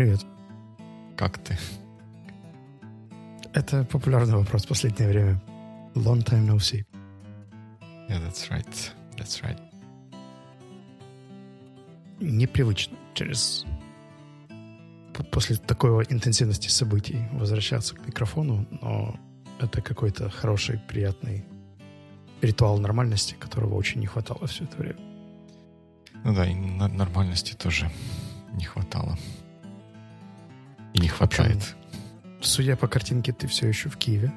Привет. Как ты? Это популярный вопрос в последнее время. Long time no see. Yeah, that's right. That's right. Непривычно через после такой интенсивности событий возвращаться к микрофону, но это какой-то хороший, приятный ритуал нормальности, которого очень не хватало все это время. Ну да, и нормальности тоже не хватало. Хватает. Судя по картинке, ты все еще в Киеве.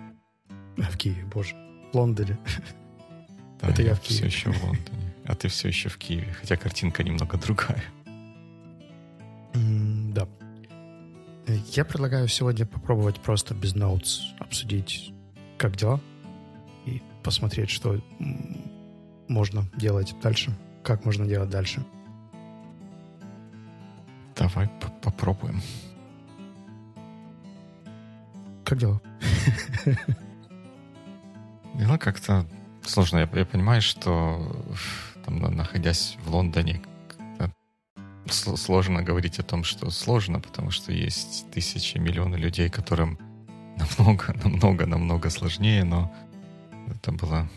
А, в Киеве, боже. В Лондоне. Да, Это я, я в Киеве. все еще в Лондоне. А ты все еще в Киеве. Хотя картинка немного другая. Mm, да. Я предлагаю сегодня попробовать просто без ноутс обсудить, как дела, и посмотреть, что можно делать дальше, как можно делать дальше. Давай попробуем. Как дела? Дела как-то сложно. Я, я понимаю, что там, находясь в Лондоне, сложно говорить о том, что сложно, потому что есть тысячи, миллионы людей, которым намного, намного, намного сложнее, но это было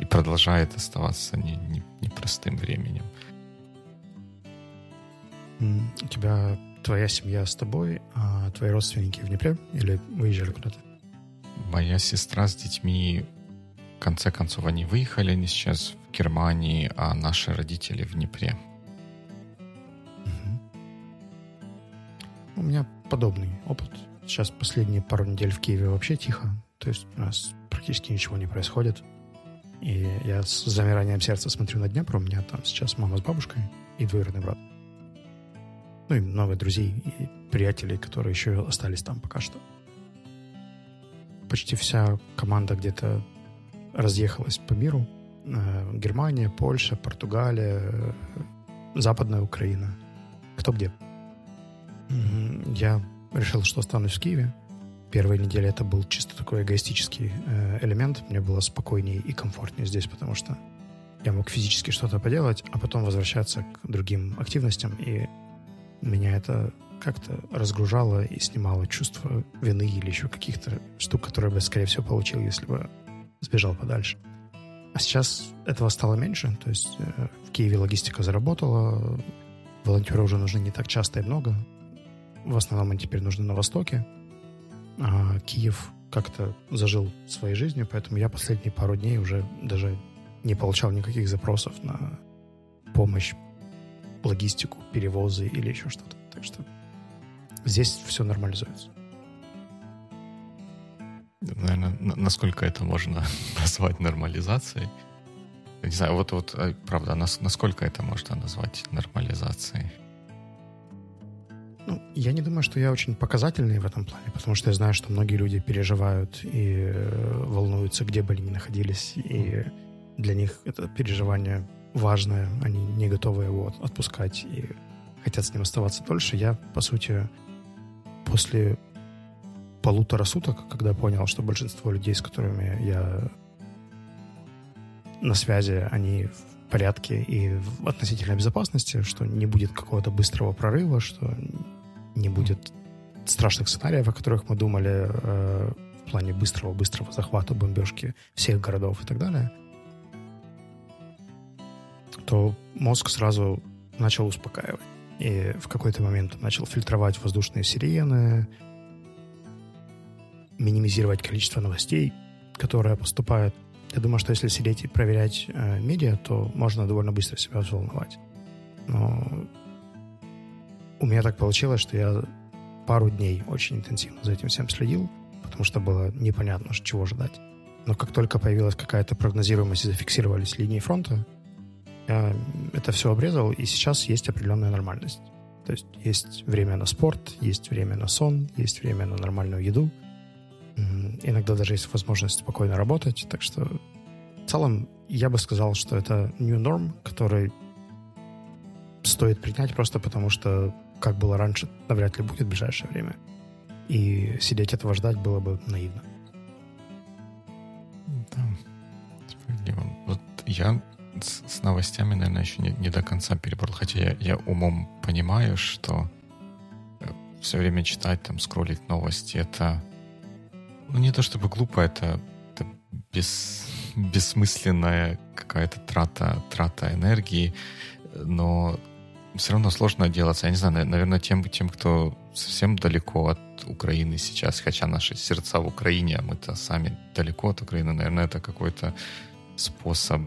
и продолжает оставаться не, не, непростым временем. У тебя твоя семья с тобой, а твои родственники в Днепре или выезжали куда-то? Моя сестра с детьми, в конце концов, они выехали, они сейчас в Германии, а наши родители в Днепре. У меня подобный опыт. Сейчас последние пару недель в Киеве вообще тихо. То есть у нас практически ничего не происходит. И я с замиранием сердца смотрю на Днепр. У меня там сейчас мама с бабушкой и двоюродный брат. Ну и много друзей и приятелей, которые еще остались там пока что. Почти вся команда где-то разъехалась по миру. Э, Германия, Польша, Португалия, э, Западная Украина. Кто где. Я решил, что останусь в Киеве. Первые недели это был чисто такой эгоистический э, элемент. Мне было спокойнее и комфортнее здесь, потому что я мог физически что-то поделать, а потом возвращаться к другим активностям. И меня это как-то разгружало и снимало чувство вины или еще каких-то штук, которые бы, скорее всего, получил, если бы сбежал подальше. А сейчас этого стало меньше. То есть э, в Киеве логистика заработала, волонтеры уже нужны не так часто и много. В основном они теперь нужны на Востоке. А Киев как-то зажил своей жизнью, поэтому я последние пару дней уже даже не получал никаких запросов на помощь, логистику, перевозы или еще что-то. Так что здесь все нормализуется. Наверное, насколько это можно назвать нормализацией? Не знаю, вот, вот а, правда, насколько это можно назвать нормализацией? Ну, я не думаю, что я очень показательный в этом плане, потому что я знаю, что многие люди переживают и э, волнуются, где бы они ни находились, и для них это переживание важное, они не готовы его отпускать и хотят с ним оставаться дольше. Я, по сути, после полутора суток, когда понял, что большинство людей, с которыми я на связи, они в порядке и в относительной безопасности, что не будет какого-то быстрого прорыва, что не будет страшных сценариев, о которых мы думали э, в плане быстрого-быстрого захвата, бомбежки всех городов и так далее, то мозг сразу начал успокаивать. И в какой-то момент начал фильтровать воздушные сирены, минимизировать количество новостей, которые поступают. Я думаю, что если сидеть и проверять э, медиа, то можно довольно быстро себя взволновать. Но у меня так получилось, что я пару дней очень интенсивно за этим всем следил, потому что было непонятно, чего ждать. Но как только появилась какая-то прогнозируемость и зафиксировались линии фронта, я это все обрезал, и сейчас есть определенная нормальность. То есть есть время на спорт, есть время на сон, есть время на нормальную еду. Иногда даже есть возможность спокойно работать. Так что в целом я бы сказал, что это new norm, который стоит принять просто потому, что как было раньше, навряд ли будет в ближайшее время. И сидеть этого ждать было бы наивно. Да. Вот я с, с новостями, наверное, еще не, не до конца перебрал. Хотя я, я умом понимаю, что э, все время читать, там, скроллить новости, это ну, не то чтобы глупо, это, это без, бессмысленная какая-то трата, трата энергии, но все равно сложно делаться. Я не знаю, наверное, тем, тем, кто совсем далеко от Украины сейчас, хотя наши сердца в Украине, а мы-то сами далеко от Украины, наверное, это какой-то способ,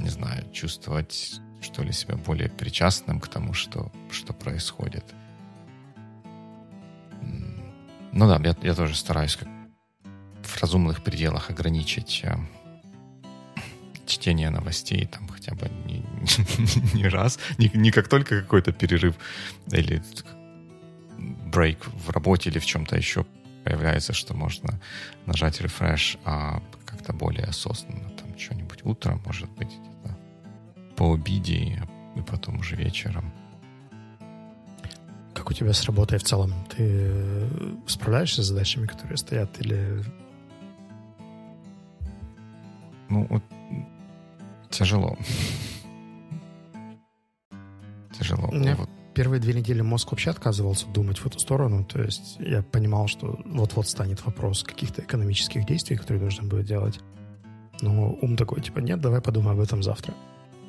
не знаю, чувствовать, что ли, себя более причастным к тому, что, что происходит. Ну да, я, я тоже стараюсь как в разумных пределах ограничить э, чтение новостей там хотя бы не, не, не раз, не, не как только какой-то перерыв или брейк в работе или в чем-то еще появляется, что можно нажать refresh, а как-то более осознанно, там что-нибудь утром, может быть, по обеде и, потом уже вечером. Как у тебя с работой в целом? Ты справляешься с задачами, которые стоят, или... Ну, вот тяжело. Тяжело. У меня вот. первые две недели мозг вообще отказывался думать в эту сторону. То есть я понимал, что вот-вот станет вопрос каких-то экономических действий, которые нужно будет делать. Но ум такой, типа, нет, давай подумаем об этом завтра.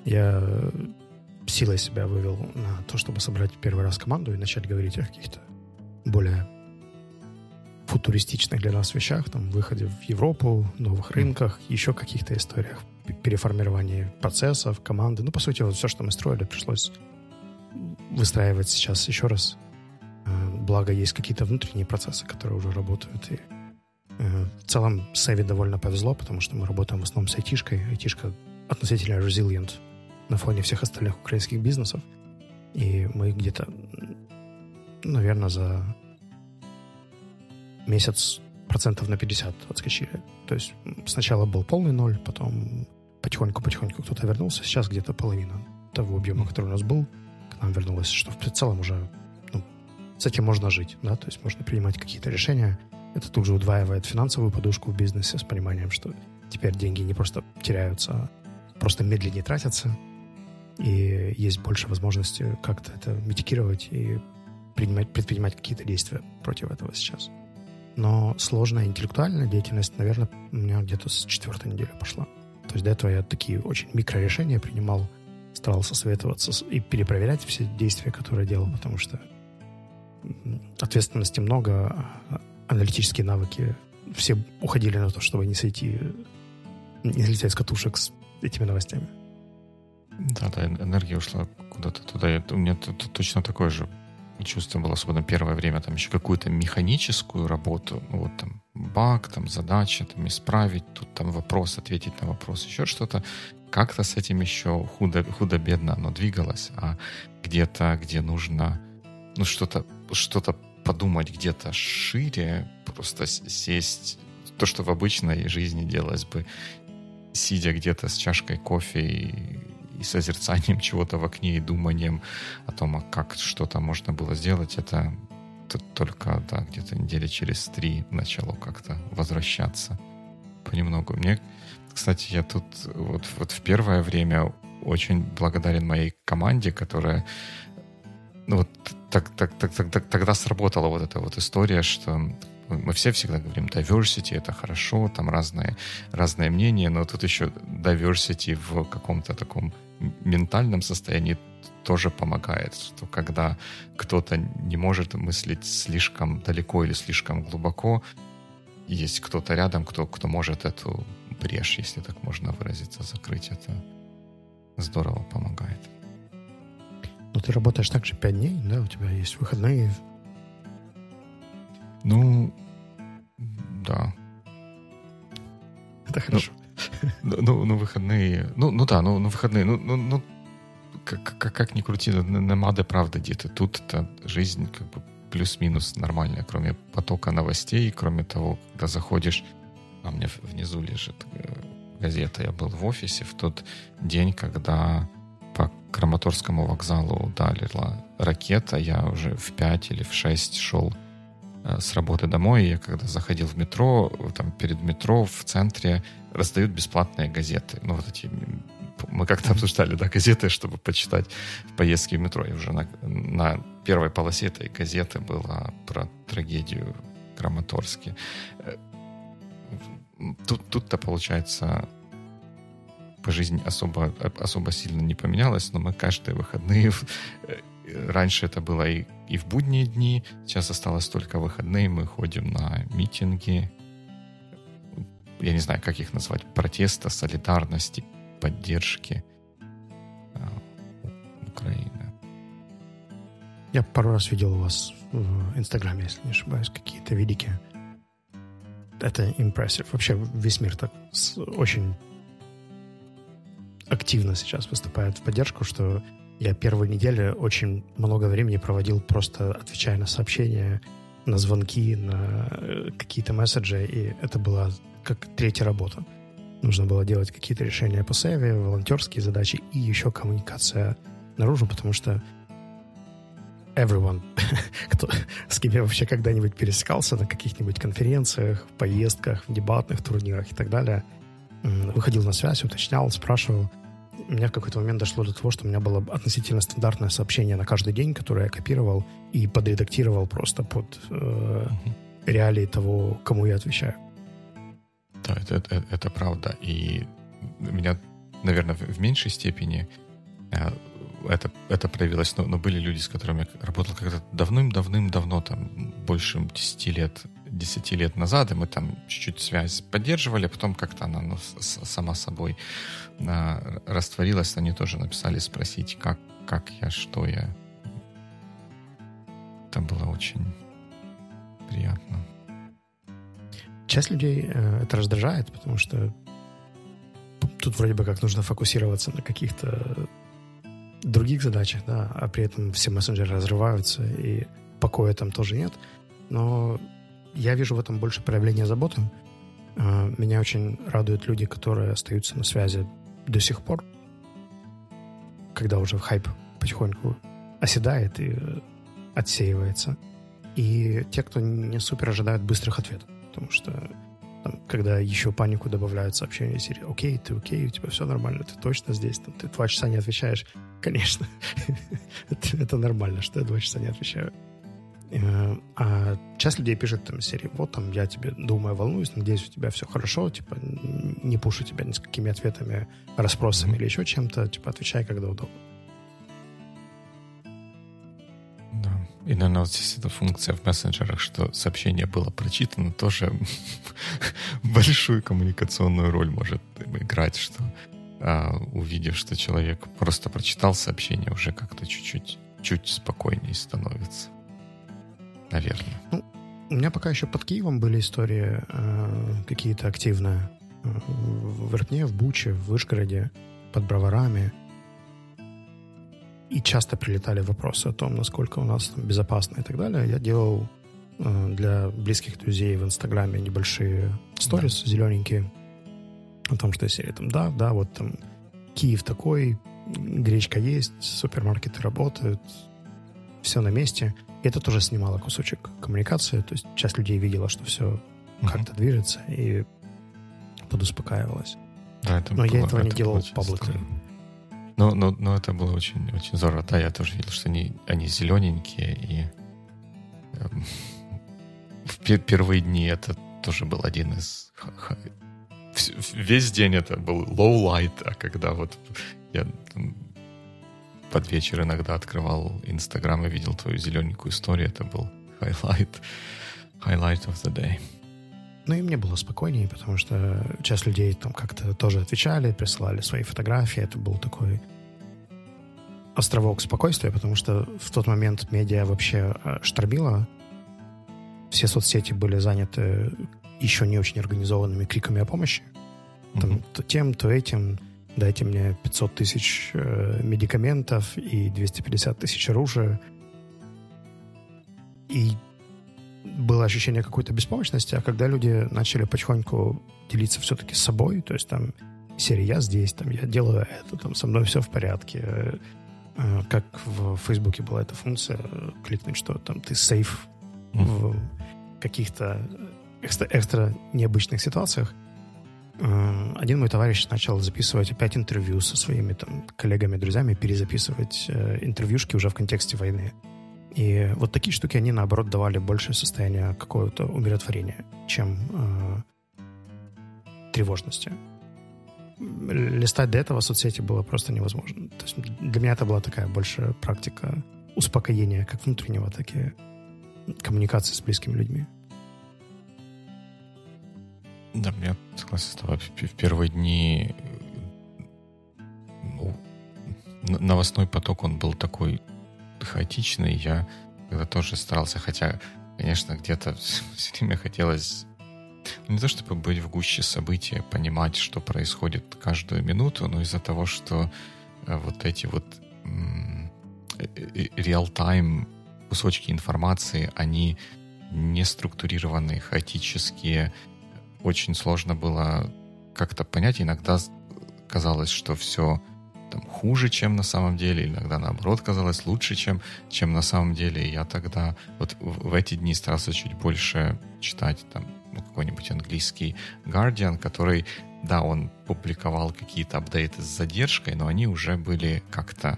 Я силой себя вывел на то, чтобы собрать первый раз команду и начать говорить о каких-то более футуристичных для нас вещах, там, выходе в Европу, новых рынках, еще каких-то историях, переформировании процессов, команды. Ну, по сути, вот все, что мы строили, пришлось выстраивать сейчас еще раз. Э, благо, есть какие-то внутренние процессы, которые уже работают. И э, в целом Севи довольно повезло, потому что мы работаем в основном с айтишкой. Айтишка относительно resilient на фоне всех остальных украинских бизнесов. И мы где-то, наверное, за месяц процентов на 50 отскочили. То есть сначала был полный ноль, потом потихоньку-потихоньку кто-то вернулся. Сейчас где-то половина того объема, который у нас был, к нам вернулась, что в целом уже ну, с этим можно жить, да, то есть можно принимать какие-то решения. Это тут же удваивает финансовую подушку в бизнесе с пониманием, что теперь деньги не просто теряются, а просто медленнее тратятся, и есть больше возможности как-то это митикировать и принимать, предпринимать какие-то действия против этого сейчас. Но сложная интеллектуальная деятельность, наверное, у меня где-то с четвертой недели пошла. То есть до этого я такие очень микрорешения принимал, старался советоваться и перепроверять все действия, которые делал, потому что ответственности много, а аналитические навыки все уходили на то, чтобы не сойти, не слететь с катушек с этими новостями. Да, да, энергия ушла куда-то туда. У меня точно такое же чувство было, особенно первое время, там еще какую-то механическую работу, ну вот там баг, там задача, там исправить, тут там вопрос, ответить на вопрос, еще что-то. Как-то с этим еще худо, худо-бедно оно двигалось, а где-то, где нужно ну что-то что-то подумать где-то шире, просто сесть, то, что в обычной жизни делалось бы, сидя где-то с чашкой кофе и и созерцанием чего-то в окне, и думанием о том, а как что-то можно было сделать, это только да, где-то недели через три начало как-то возвращаться понемногу. Мне, кстати, я тут вот, вот в первое время очень благодарен моей команде, которая ну вот так, так, так, так, так, тогда сработала вот эта вот история, что мы все всегда говорим, diversity — это хорошо, там разные, разные мнения, но тут еще diversity в каком-то таком ментальном состоянии тоже помогает, что когда кто-то не может мыслить слишком далеко или слишком глубоко, есть кто-то рядом, кто, кто может эту брешь, если так можно выразиться, закрыть, это здорово помогает. Ну, ты работаешь также пять дней, да? У тебя есть выходные? Ну, да. Это хорошо. Ну, ну, ну, выходные. Ну, ну да, ну, ну выходные. Ну, ну, ну как, как, как ни крути, намады правда где-то. Тут-то жизнь как бы плюс-минус нормальная, кроме потока новостей, кроме того, когда заходишь, а у меня внизу лежит э, газета, я был в офисе в тот день, когда по Краматорскому вокзалу ударила ракета, я уже в 5 или в 6 шел с работы домой, я когда заходил в метро, там перед метро в центре раздают бесплатные газеты. Ну, вот эти мы как-то обсуждали, да, газеты, чтобы почитать поездки в метро. И уже на, на первой полосе этой газеты было про трагедию Краматорске. Э, тут, тут-то, получается, по жизни особо, особо сильно не поменялось, но мы каждые выходные... Раньше это было и, и в будние дни, сейчас осталось только выходные, мы ходим на митинги, я не знаю, как их назвать, протеста, солидарности, поддержки э, Украины. Я пару раз видел у вас в Инстаграме, если не ошибаюсь, какие-то видики. Это impressive. Вообще весь мир так очень активно сейчас выступает в поддержку, что я первую неделю очень много времени проводил просто отвечая на сообщения, на звонки, на э, какие-то месседжи, и это была как третья работа. Нужно было делать какие-то решения по сейве, волонтерские задачи и еще коммуникация наружу, потому что everyone, кто, с кем я вообще когда-нибудь пересекался на каких-нибудь конференциях, поездках, дебатных турнирах и так далее, выходил на связь, уточнял, спрашивал. У меня в какой-то момент дошло до того, что у меня было относительно стандартное сообщение на каждый день, которое я копировал и подредактировал просто под э, реалии того, кому я отвечаю. Да, это, это, это правда. И меня, наверное, в меньшей степени э, это, это проявилось, но, но были люди, с которыми я работал когда-то давным-давным-давно, там, больше 10 лет, 10 лет назад, и мы там чуть-чуть связь поддерживали, а потом как-то она ну, сама собой а, растворилась. Они тоже написали спросить, как, как я, что я. Это было очень приятно. Часть людей э, это раздражает, потому что тут вроде бы как нужно фокусироваться на каких-то других задачах, да, а при этом все мессенджеры разрываются, и покоя там тоже нет. Но я вижу в этом больше проявления заботы. А, меня очень радуют люди, которые остаются на связи до сих пор, когда уже хайп потихоньку оседает и отсеивается. И те, кто не супер ожидают быстрых ответов потому что там, когда еще панику добавляют сообщения серии «Окей, ты окей, у тебя все нормально, ты точно здесь, там, ты два часа не отвечаешь». Конечно, это нормально, что я два часа не отвечаю. Э, а часть людей пишет там серии «Вот там я тебе думаю, волнуюсь, надеюсь, у тебя все хорошо, типа не пушу тебя ни с какими ответами, расспросами mm-hmm. или еще чем-то, типа отвечай, когда удобно». И, наверное, вот здесь эта функция в мессенджерах, что сообщение было прочитано, тоже большую коммуникационную роль может играть, что а, увидев, что человек просто прочитал сообщение, уже как-то чуть-чуть чуть спокойнее становится. Наверное. Ну, у меня пока еще под Киевом были истории э, какие-то активные. Э, в Ирпне, в Буче, в Вышгороде, под Броварами и часто прилетали вопросы о том, насколько у нас там безопасно и так далее. Я делал э, для близких друзей в Инстаграме небольшие сторис да. зелененькие о том, что серия там, да, да, вот там Киев такой, гречка есть, супермаркеты работают, все на месте. И это тоже снимало кусочек коммуникации, то есть часть людей видела, что все mm-hmm. как-то движется и подуспокаивалась. Да, это Но было, я этого не делал пабликли. Но, но, но это было очень, очень здорово. Да, я тоже видел, что они, они зелененькие, и эм, в первые дни это тоже был один из... Весь день это был low light, а когда вот я под вечер иногда открывал Инстаграм и видел твою зелененькую историю, это был highlight, highlight of the day. Ну и мне было спокойнее, потому что часть людей там как-то тоже отвечали, присылали свои фотографии. Это был такой островок спокойствия, потому что в тот момент медиа вообще э, штормило. Все соцсети были заняты еще не очень организованными криками о помощи. Там, mm-hmm. то тем, то этим. Дайте мне 500 тысяч э, медикаментов и 250 тысяч оружия. И было ощущение какой-то беспомощности, а когда люди начали потихоньку делиться все-таки с собой, то есть там серия «Я здесь», там «Я делаю это», там «Со мной все в порядке», э, э, как в Фейсбуке была эта функция, кликнуть, что там ты сейф в каких-то экстра, экстра необычных ситуациях, Э, один мой товарищ начал записывать опять интервью со своими там коллегами, друзьями, перезаписывать э, интервьюшки уже в контексте войны. И вот такие штуки, они, наоборот, давали большее состояние какого-то умиротворения, чем э, тревожности. Листать до этого соцсети было просто невозможно. То есть для меня это была такая больше практика успокоения, как внутреннего, так и коммуникации с близкими людьми. Да, я согласен с тобой. В первые дни ну, новостной поток, он был такой хаотичный. Я когда тоже старался, хотя, конечно, где-то все время хотелось не то чтобы быть в гуще события, понимать, что происходит каждую минуту, но из-за того, что э, вот эти вот реал-тайм кусочки информации, они не структурированные, хаотические, очень сложно было как-то понять. Иногда казалось, что все там, хуже, чем на самом деле, иногда наоборот казалось лучше, чем, чем на самом деле. И я тогда вот в, в эти дни старался чуть больше читать там ну, какой-нибудь английский Guardian, который, да, он публиковал какие-то апдейты с задержкой, но они уже были как-то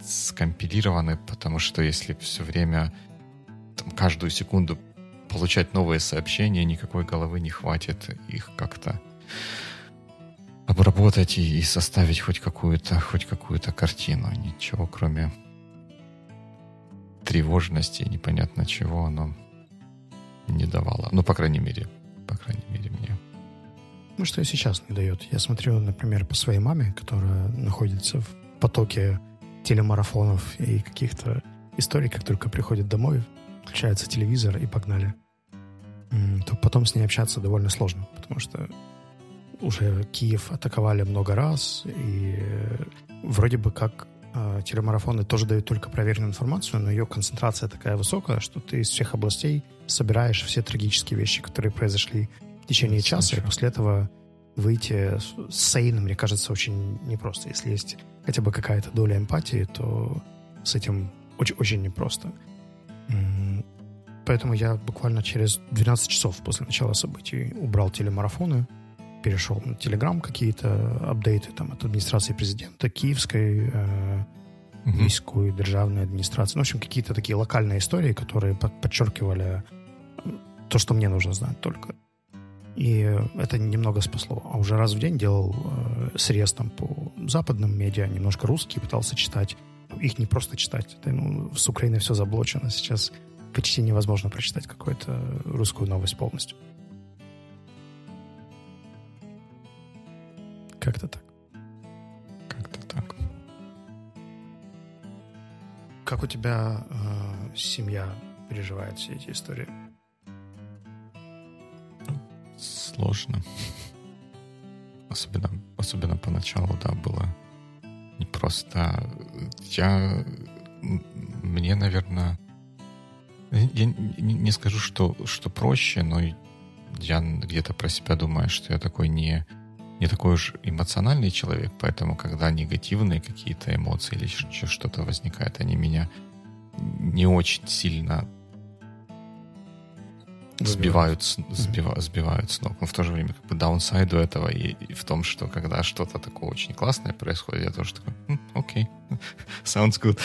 скомпилированы, потому что если все время там, каждую секунду получать новые сообщения, никакой головы не хватит их как-то обработать и, составить хоть какую-то хоть какую-то картину. Ничего, кроме тревожности и непонятно чего оно не давало. Ну, по крайней мере, по крайней мере, мне. Ну, что и сейчас не дает. Я смотрю, например, по своей маме, которая находится в потоке телемарафонов и каких-то историй, как только приходит домой, включается телевизор и погнали, то потом с ней общаться довольно сложно, потому что уже Киев атаковали много раз, и э, вроде бы как э, телемарафоны тоже дают только проверенную информацию, но ее концентрация такая высокая, что ты из всех областей собираешь все трагические вещи, которые произошли в течение часа, и после этого выйти с сейном, мне кажется, очень непросто. Если есть хотя бы какая-то доля эмпатии, то с этим очень, очень непросто. Поэтому я буквально через 12 часов после начала событий убрал телемарафоны, перешел на Телеграм какие-то апдейты там от администрации президента, киевской, э, міської державной администрации. Ну, в общем, какие-то такие локальные истории, которые подчеркивали то, что мне нужно знать только. И это немного спасло. А уже раз в день делал э, срез там по западным медиа, немножко русский пытался читать. Их не просто читать. Это, ну, с Украины все заблочено. Сейчас почти невозможно прочитать какую-то русскую новость полностью. Как-то так. Как-то так. Как у тебя э, семья переживает все эти истории? Сложно. Особенно, особенно поначалу, да, было непросто. Я, мне, наверное, я не скажу, что, что проще, но я где-то про себя думаю, что я такой не, не такой уж эмоциональный человек, поэтому когда негативные какие-то эмоции или что-то возникает, они меня не очень сильно сбивают, сбивают, сбивают с ног. Но в то же время как бы даунсайду этого и, и в том, что когда что-то такое очень классное происходит, я тоже такой, окей, okay. sounds good.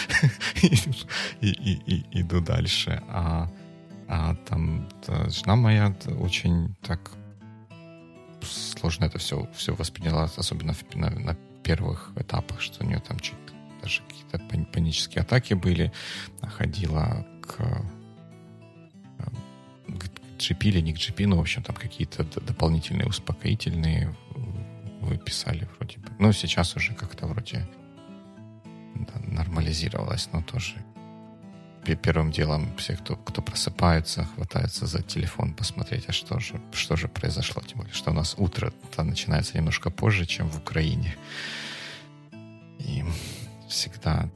и, и, и, иду дальше. А, а там да, жена моя очень так сложно это все, все восприняла, особенно в, на, на первых этапах, что у нее там чуть даже какие-то панические атаки были. Ходила к GP или не GP, ну, в общем, там какие-то дополнительные успокоительные выписали вроде бы. Ну, сейчас уже как-то вроде да, нормализировалось, но тоже первым делом все, кто, кто просыпается, хватаются за телефон посмотреть, а что же, что же произошло. Тем более, что у нас утро начинается немножко позже, чем в Украине. И всегда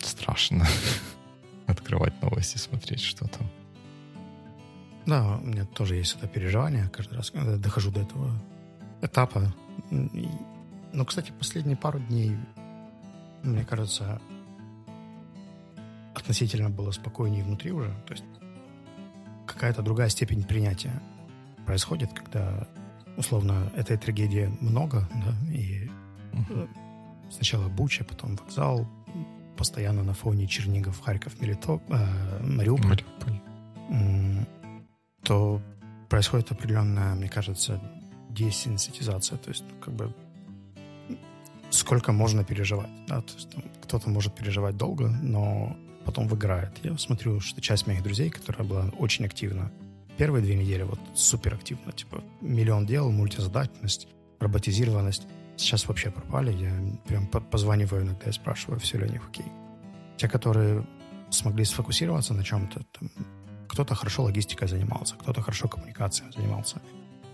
страшно открывать новости, смотреть, что там. Да, у меня тоже есть это переживание каждый раз, когда я дохожу до этого этапа. Но, кстати, последние пару дней, мне кажется, относительно было спокойнее внутри уже. То есть какая-то другая степень принятия происходит, когда, условно, этой трагедии много, да, и uh-huh. сначала Буча, потом вокзал, постоянно на фоне Чернигов, Харьков, Мелитоп, э, Мариуполь, Мариуполь, то происходит определенная, мне кажется, десенситизация, то есть ну, как бы сколько можно переживать, да, то есть там, кто-то может переживать долго, но потом выиграет. Я смотрю, что часть моих друзей, которая была очень активна, первые две недели вот супер активно, типа миллион дел, мультизадачность, роботизированность, сейчас вообще пропали. Я прям позваниваю иногда и спрашиваю, все ли у них окей. Те, которые смогли сфокусироваться на чем-то, там, кто-то хорошо логистикой занимался, кто-то хорошо коммуникацией занимался.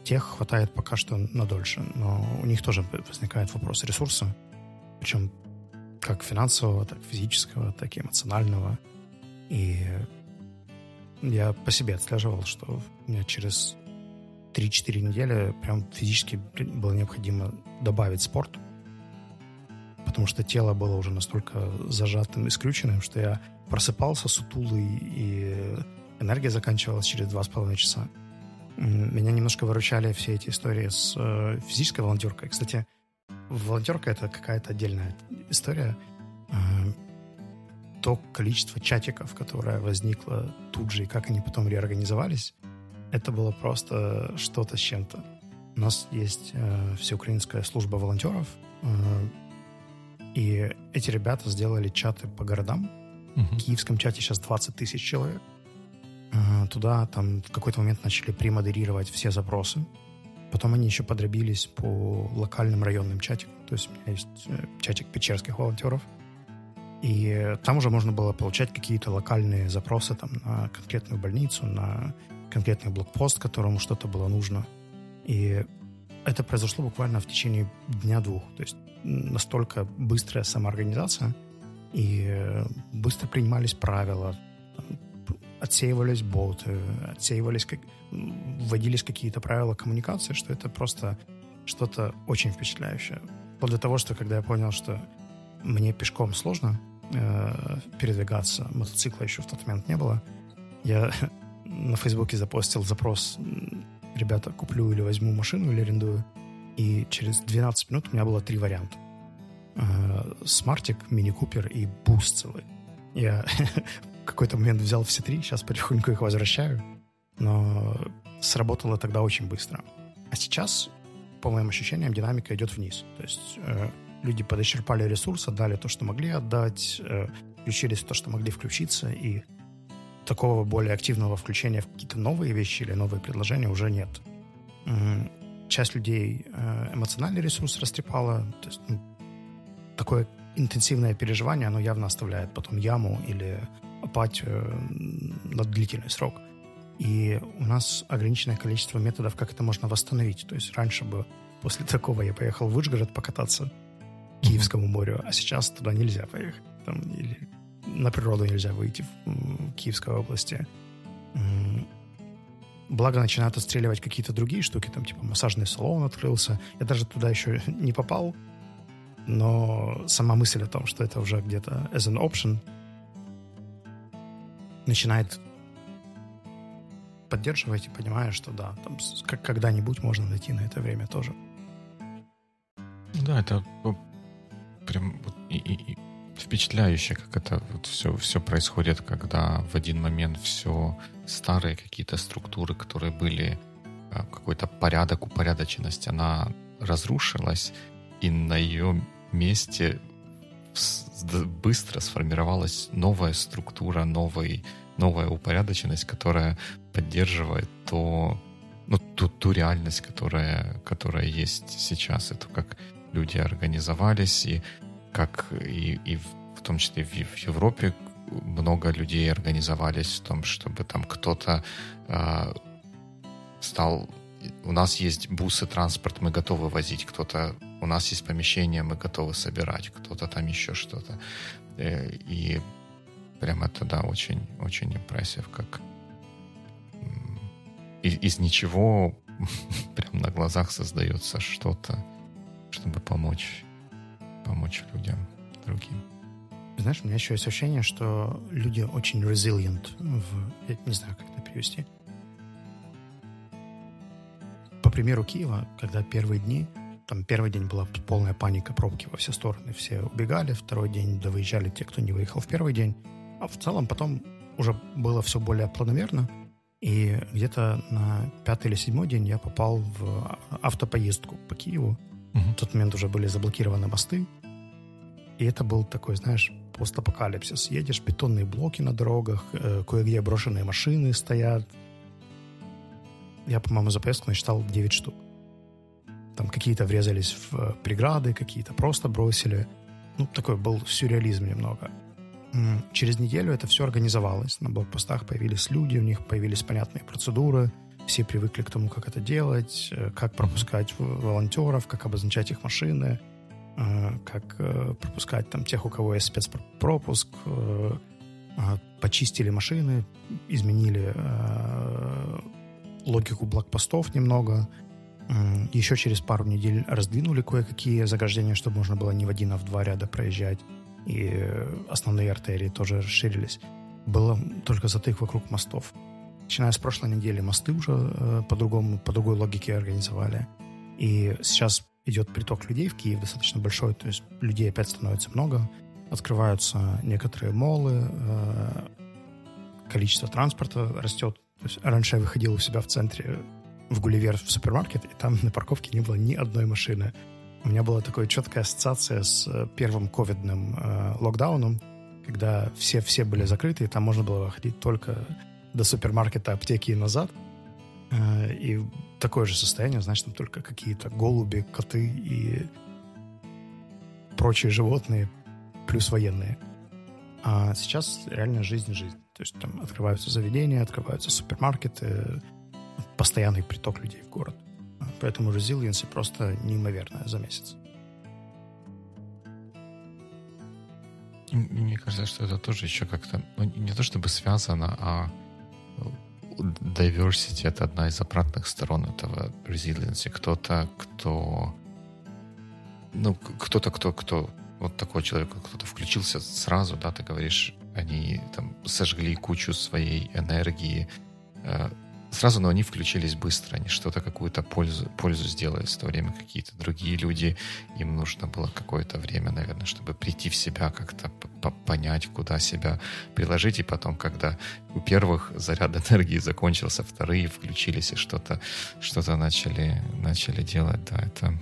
Тех хватает пока что на дольше, но у них тоже возникает вопрос ресурса, причем как финансового, так физического, так и эмоционального. И я по себе отслеживал, что у меня через 3-4 недели прям физически было необходимо добавить спорт, потому что тело было уже настолько зажатым и скрюченным, что я просыпался сутулый, и энергия заканчивалась через 2,5 часа. Меня немножко выручали все эти истории с э, физической волонтеркой. Кстати, волонтерка — это какая-то отдельная история. Э, то количество чатиков, которое возникло тут же, и как они потом реорганизовались, это было просто что-то с чем-то. У нас есть э, всеукраинская служба волонтеров, э, и эти ребята сделали чаты по городам. Uh-huh. В киевском чате сейчас 20 тысяч человек. Э, туда там в какой-то момент начали премодерировать все запросы. Потом они еще подробились по локальным районным чатикам. То есть у меня есть э, чатик печерских волонтеров. И там уже можно было получать какие-то локальные запросы там, на конкретную больницу, на конкретный блокпост, которому что-то было нужно. И это произошло буквально в течение дня-двух. То есть настолько быстрая самоорганизация, и быстро принимались правила, отсеивались боты, отсеивались, как, вводились какие-то правила коммуникации, что это просто что-то очень впечатляющее. Вот для того, что когда я понял, что мне пешком сложно э, передвигаться, мотоцикла еще в тот момент не было, я на Фейсбуке запостил запрос «Ребята, куплю или возьму машину или арендую». И через 12 минут у меня было три варианта. Э, Смартик, Мини Купер и бус целый. Я какой-то момент взял все три, сейчас потихоньку их возвращаю. Но сработало тогда очень быстро. А сейчас, по моим ощущениям, динамика идет вниз. То есть э, люди подочерпали ресурс, отдали то, что могли отдать, э, включились в то, что могли включиться, и такого более активного включения в какие-то новые вещи или новые предложения уже нет. Часть людей э, эмоциональный ресурс растрепала, то есть ну, такое интенсивное переживание, оно явно оставляет потом яму или апатию на длительный срок. И у нас ограниченное количество методов, как это можно восстановить. То есть раньше бы после такого я поехал в Вышгород покататься к Киевскому морю, а сейчас туда нельзя поехать. Там, или на природу нельзя выйти в Киевской области. Благо начинают отстреливать какие-то другие штуки, там типа массажный салон открылся. Я даже туда еще не попал, но сама мысль о том, что это уже где-то as an option, начинает поддерживать и понимая, что да, там когда-нибудь можно найти на это время тоже. Да, это прям и, и, впечатляюще, как это вот все, все происходит, когда в один момент все старые какие-то структуры, которые были а, какой-то порядок, упорядоченность, она разрушилась, и на ее месте быстро сформировалась новая структура, новый, новая упорядоченность, которая поддерживает то, ну, ту, ту реальность, которая, которая есть сейчас, и то, как люди организовались, и как и, и в том числе в, в Европе много людей организовались в том, чтобы там кто-то э, стал... У нас есть бусы, транспорт, мы готовы возить. Кто-то... У нас есть помещение, мы готовы собирать. Кто-то там еще что-то. Э, и прям это, да, очень, очень импрессив, как из, ничего прям на глазах создается что-то, чтобы помочь помочь людям другим. Знаешь, у меня еще есть ощущение, что люди очень resilient в... Не знаю, как это перевести. Примеру Киева, когда первые дни, там первый день была полная паника, пробки во все стороны, все убегали, второй день довыезжали те, кто не выехал в первый день, а в целом потом уже было все более планомерно, и где-то на пятый или седьмой день я попал в автопоездку по Киеву. Угу. В тот момент уже были заблокированы мосты. И это был такой, знаешь, постапокалипсис. Едешь, бетонные блоки на дорогах, э, кое-где брошенные машины стоят. Я, по-моему, за поездку насчитал 9 штук. Там какие-то врезались в преграды, какие-то просто бросили. Ну, такой был сюрреализм немного. Через неделю это все организовалось. На блокпостах появились люди, у них появились понятные процедуры. Все привыкли к тому, как это делать, э, как пропускать волонтеров, как обозначать их машины, э, как э, пропускать там тех, у кого есть спецпропуск. Почистили машины, изменили логику блокпостов немного. Еще через пару недель раздвинули кое-какие заграждения, чтобы можно было не в один, а в два ряда проезжать и основные артерии тоже расширились. Было только затык вокруг мостов. Начиная с прошлой недели мосты уже э, по-другому, по другой логике организовали. И сейчас идет приток людей в Киев достаточно большой, то есть людей опять становится много, открываются некоторые молы, э, количество транспорта растет. То есть раньше я выходил у себя в центре в Гулливер в супермаркет, и там на парковке не было ни одной машины. У меня была такая четкая ассоциация с э, первым ковидным э, локдауном, когда все, все были закрыты, и там можно было выходить только до супермаркета, аптеки и назад. Э, и такое же состояние, значит, там только какие-то голуби, коты и прочие животные, плюс военные. А сейчас реально жизнь-жизнь. То есть там открываются заведения, открываются супермаркеты, постоянный приток людей в город. Поэтому resilience просто неимоверная за месяц. Мне кажется, что это тоже еще как-то, ну, не то чтобы связано, а diversity — это одна из обратных сторон этого resilience. Кто-то, кто... Ну, кто-то, кто, кто... Вот такой человек, кто-то включился сразу, да, ты говоришь, они там сожгли кучу своей энергии, э, сразу, но они включились быстро, они что-то, какую-то пользу, пользу сделали, в то время какие-то другие люди, им нужно было какое-то время, наверное, чтобы прийти в себя, как-то понять, куда себя приложить, и потом, когда у первых заряд энергии закончился, вторые включились и что-то что начали, начали делать, да, это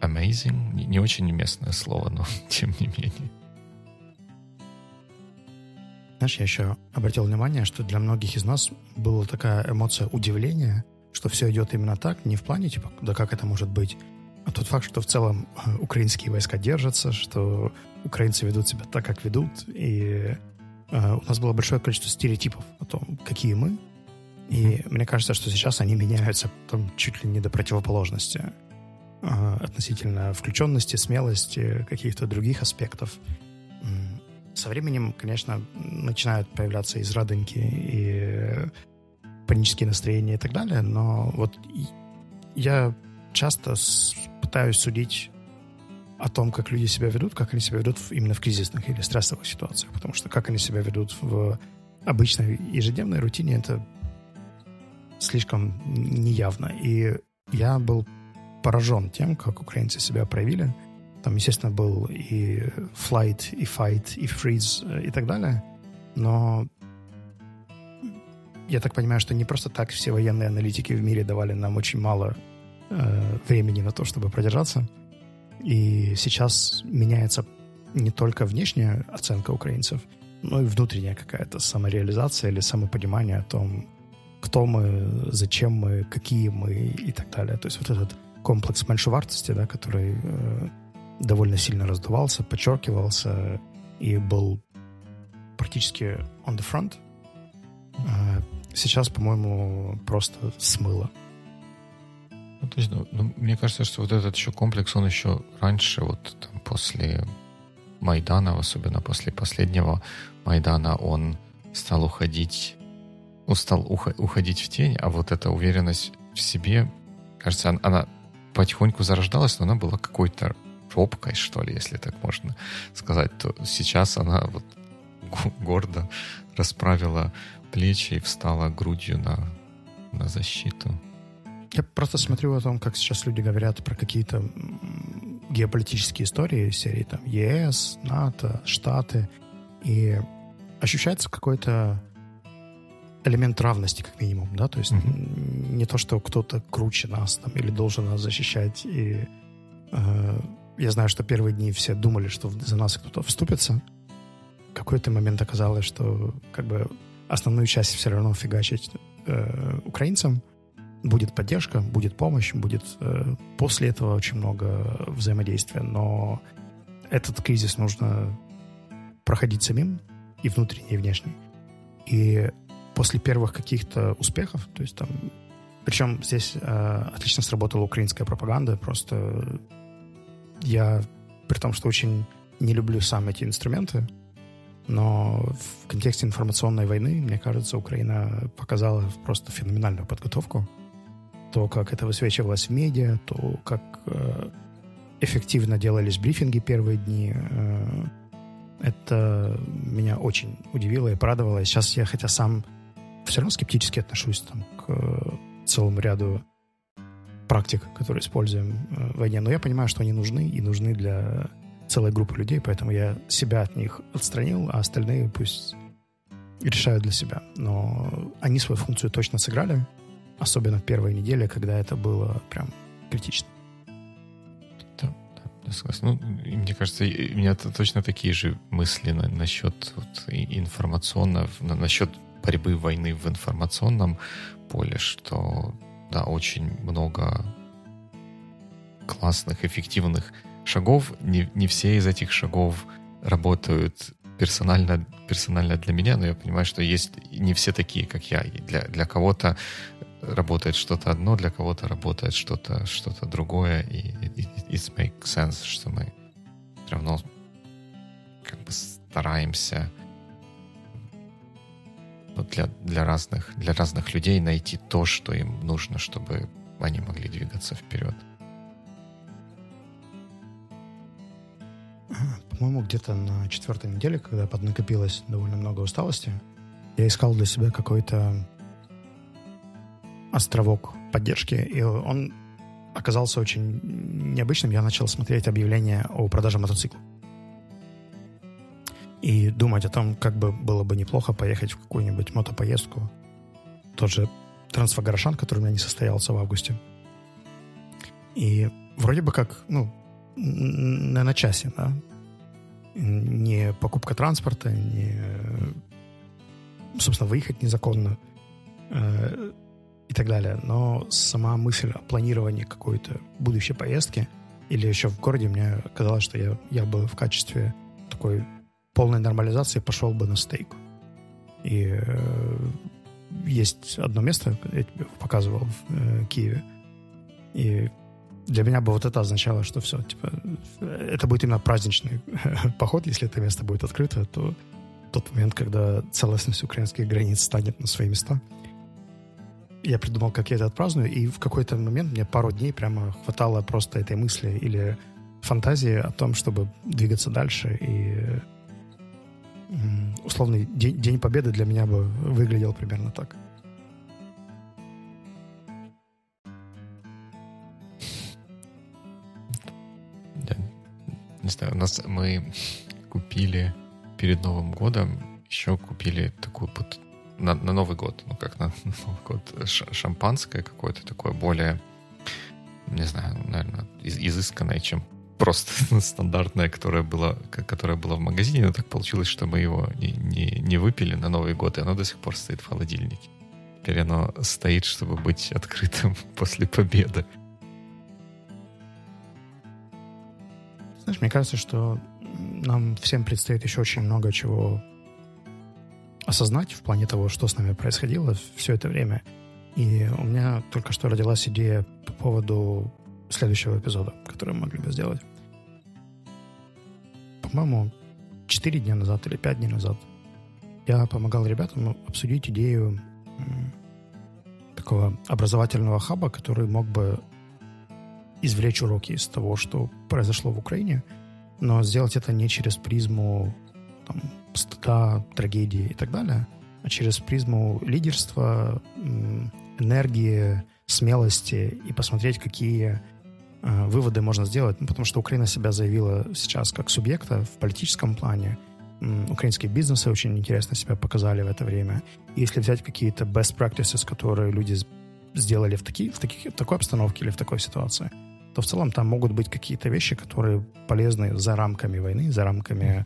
amazing, не очень местное слово, но тем не менее. Знаешь, я еще обратил внимание, что для многих из нас была такая эмоция удивления, что все идет именно так, не в плане, типа, да как это может быть, а тот факт, что в целом э, украинские войска держатся, что украинцы ведут себя так, как ведут, и э, у нас было большое количество стереотипов о том, какие мы, и мне кажется, что сейчас они меняются там чуть ли не до противоположности э, относительно включенности, смелости, каких-то других аспектов. Со временем, конечно, начинают появляться израдоньки и панические настроения и так далее, но вот я часто пытаюсь судить о том, как люди себя ведут, как они себя ведут именно в кризисных или стрессовых ситуациях, потому что как они себя ведут в обычной ежедневной рутине, это слишком неявно. И я был поражен тем, как украинцы себя проявили – там, естественно, был и flight, и fight, и freeze, э, и так далее. Но я так понимаю, что не просто так все военные аналитики в мире давали нам очень мало э, времени на то, чтобы продержаться. И сейчас меняется не только внешняя оценка украинцев, но и внутренняя какая-то самореализация или самопонимание о том, кто мы, зачем мы, какие мы и так далее. То есть вот этот комплекс меньшевартости, да, который э, довольно сильно раздувался, подчеркивался и был практически on the front. А сейчас, по-моему, просто смыло. Ну, то есть, ну, ну, мне кажется, что вот этот еще комплекс, он еще раньше, вот там, после Майдана, особенно после последнего Майдана, он стал уходить, ну, стал уходить в тень, а вот эта уверенность в себе, кажется, она, она потихоньку зарождалась, но она была какой-то робкой, что ли, если так можно сказать, то сейчас она вот гордо расправила плечи и встала грудью на, на защиту. Я просто смотрю о том, как сейчас люди говорят про какие-то геополитические истории серии там ЕС, НАТО, Штаты, и ощущается какой-то элемент равности, как минимум, да, то есть mm-hmm. не то, что кто-то круче нас там или должен нас защищать. И э, я знаю, что первые дни все думали, что за нас кто-то вступится. В какой-то момент оказалось, что как бы основную часть все равно фигачить э, украинцам. Будет поддержка, будет помощь, будет э, после этого очень много взаимодействия, но этот кризис нужно проходить самим и внутренний, и внешний. И после первых каких-то успехов, то есть там... Причем здесь э, отлично сработала украинская пропаганда, просто я, при том, что очень не люблю сам эти инструменты, но в контексте информационной войны, мне кажется, Украина показала просто феноменальную подготовку. То, как это высвечивалось в медиа, то, как э, эффективно делались брифинги первые дни, э, это меня очень удивило и порадовало. Сейчас я, хотя сам все равно скептически отношусь там, к э, целому ряду практик, которые используем э, в войне, но я понимаю, что они нужны и нужны для целой группы людей, поэтому я себя от них отстранил, а остальные пусть решают для себя. Но они свою функцию точно сыграли, особенно в первой неделе, когда это было прям критично. Ну, мне кажется, у меня точно такие же мысли на, насчет вот, информационного, на, насчет борьбы войны в информационном поле, что да, очень много классных, эффективных шагов. Не, не все из этих шагов работают персонально, персонально для меня, но я понимаю, что есть не все такие, как я. И для, для кого-то работает что-то одно, для кого-то работает что-то что другое, и it, it makes sense, что мы все равно как бы стараемся для, для, разных, для разных людей найти то, что им нужно, чтобы они могли двигаться вперед. По-моему, где-то на четвертой неделе, когда поднакопилось довольно много усталости, я искал для себя какой-то островок поддержки, и он оказался очень необычным. Я начал смотреть объявления о продаже мотоцикла. И думать о том, как бы было бы неплохо поехать в какую-нибудь мотопоездку. Тот же Трансфагарошан, который у меня не состоялся в августе. И вроде бы как, ну, на, на часе, да. Не покупка транспорта, не, собственно, выехать незаконно э, и так далее. Но сама мысль о планировании какой-то будущей поездки или еще в городе, мне казалось, что я, я бы в качестве такой полной нормализации пошел бы на стейк. И э, есть одно место, я тебе показывал в э, Киеве, и для меня бы вот это означало, что все, типа, это будет именно праздничный поход, если это место будет открыто, то тот момент, когда целостность украинских границ станет на свои места. Я придумал, как я это отпраздную, и в какой-то момент мне пару дней прямо хватало просто этой мысли или фантазии о том, чтобы двигаться дальше. И условный день, день Победы для меня бы выглядел примерно так. Не знаю, у нас мы купили перед Новым годом, еще купили такую вот на, на Новый год, ну как на, на Новый год, шампанское какое-то такое более, не знаю, наверное, из, изысканное, чем просто стандартное, которое было, которое было в магазине, но так получилось, что мы его не, не, не выпили на Новый год, и оно до сих пор стоит в холодильнике. Теперь оно стоит, чтобы быть открытым после победы. Знаешь, мне кажется, что нам всем предстоит еще очень много чего осознать в плане того, что с нами происходило все это время. И у меня только что родилась идея по поводу следующего эпизода, который мы могли бы сделать. По-моему, 4 дня назад или 5 дней назад я помогал ребятам обсудить идею такого образовательного хаба, который мог бы извлечь уроки из того, что произошло в Украине, но сделать это не через призму там, стыда, трагедии и так далее, а через призму лидерства, энергии, смелости и посмотреть, какие выводы можно сделать. Потому что Украина себя заявила сейчас как субъекта в политическом плане. Украинские бизнесы очень интересно себя показали в это время. И если взять какие-то best practices, которые люди сделали в, таки, в, таких, в такой обстановке или в такой ситуации, то в целом там могут быть какие-то вещи, которые полезны за рамками войны, за рамками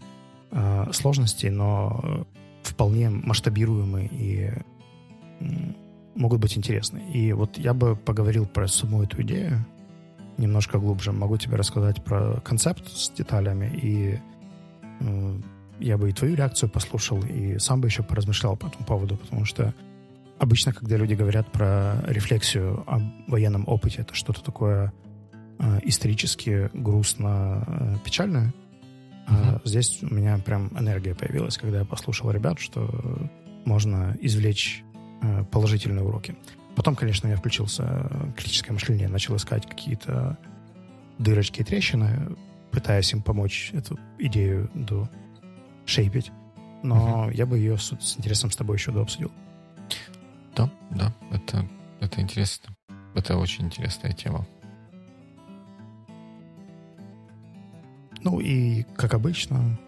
э, сложностей, но вполне масштабируемы и могут быть интересны. И вот я бы поговорил про саму эту идею немножко глубже. Могу тебе рассказать про концепт с деталями, и э, я бы и твою реакцию послушал, и сам бы еще поразмышлял по этому поводу, потому что обычно, когда люди говорят про рефлексию о военном опыте, это что-то такое э, исторически грустно, э, печальное. Uh-huh. А здесь у меня прям энергия появилась, когда я послушал ребят, что можно извлечь э, положительные уроки. Потом, конечно, я включился критическое мышление, начал искать какие-то дырочки и трещины, пытаясь им помочь эту идею до шейпить. Но uh-huh. я бы ее с, с интересом с тобой еще дообсудил. Да, да, это, это интересно. Это очень интересная тема. Ну и, как обычно,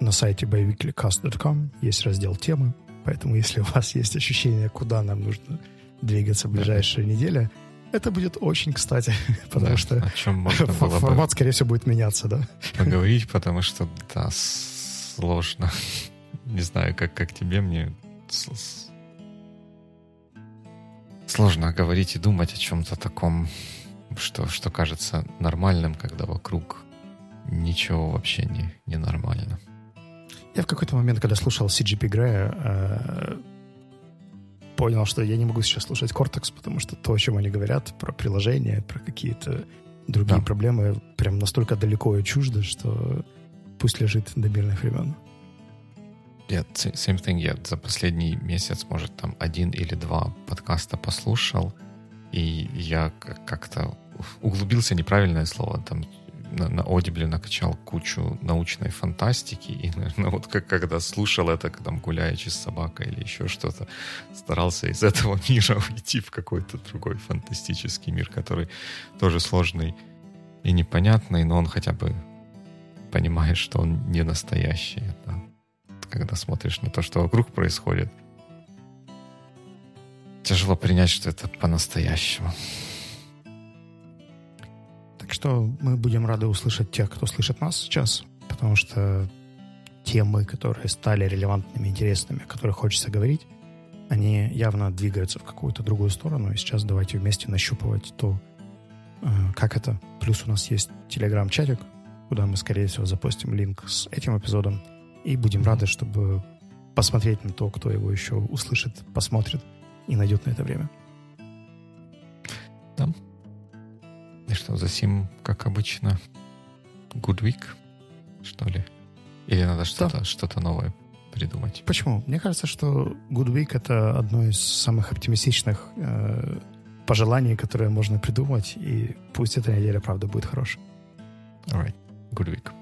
на сайте boyweeklycast.com есть раздел темы, поэтому если у вас есть ощущение, куда нам нужно двигаться в ближайшие недели, это будет очень кстати, потому да, что о чем можно было формат, бы скорее всего, будет меняться, да? Поговорить, потому что, да, сложно. Не знаю, как, как тебе, мне сложно говорить и думать о чем-то таком, что, что кажется нормальным, когда вокруг ничего вообще не, не нормально. Я в какой-то момент, когда слушал CGP Грея, э, понял, что я не могу сейчас слушать Cortex, потому что то, о чем они говорят, про приложения, про какие-то другие да. проблемы, прям настолько далеко и чуждо, что пусть лежит до мирных времен. Yeah, same thing. Я за последний месяц, может, там один или два подкаста послушал, и я как-то углубился, неправильное слово, там на, на Audible накачал кучу научной фантастики, и, наверное, вот как, когда слушал это, там, гуляючи с собакой или еще что-то, старался из этого мира уйти в какой-то другой фантастический мир, который тоже сложный и непонятный, но он хотя бы понимает, что он не настоящий. Да? Когда смотришь на то, что вокруг происходит, тяжело принять, что это по-настоящему. Что мы будем рады услышать тех, кто слышит нас сейчас, потому что темы, которые стали релевантными, интересными, о которых хочется говорить, они явно двигаются в какую-то другую сторону. И сейчас давайте вместе нащупывать то, э, как это. Плюс у нас есть телеграм-чатик, куда мы, скорее всего, запостим линк с этим эпизодом. И будем рады, чтобы посмотреть на то, кто его еще услышит, посмотрит и найдет на это время. Да. И что, за сим, как обычно, good week, что ли? Или надо что-то да. что новое придумать? Почему? Мне кажется, что good week — это одно из самых оптимистичных э, пожеланий, которые можно придумать, и пусть эта неделя, правда, будет хорошей. All right. Good week.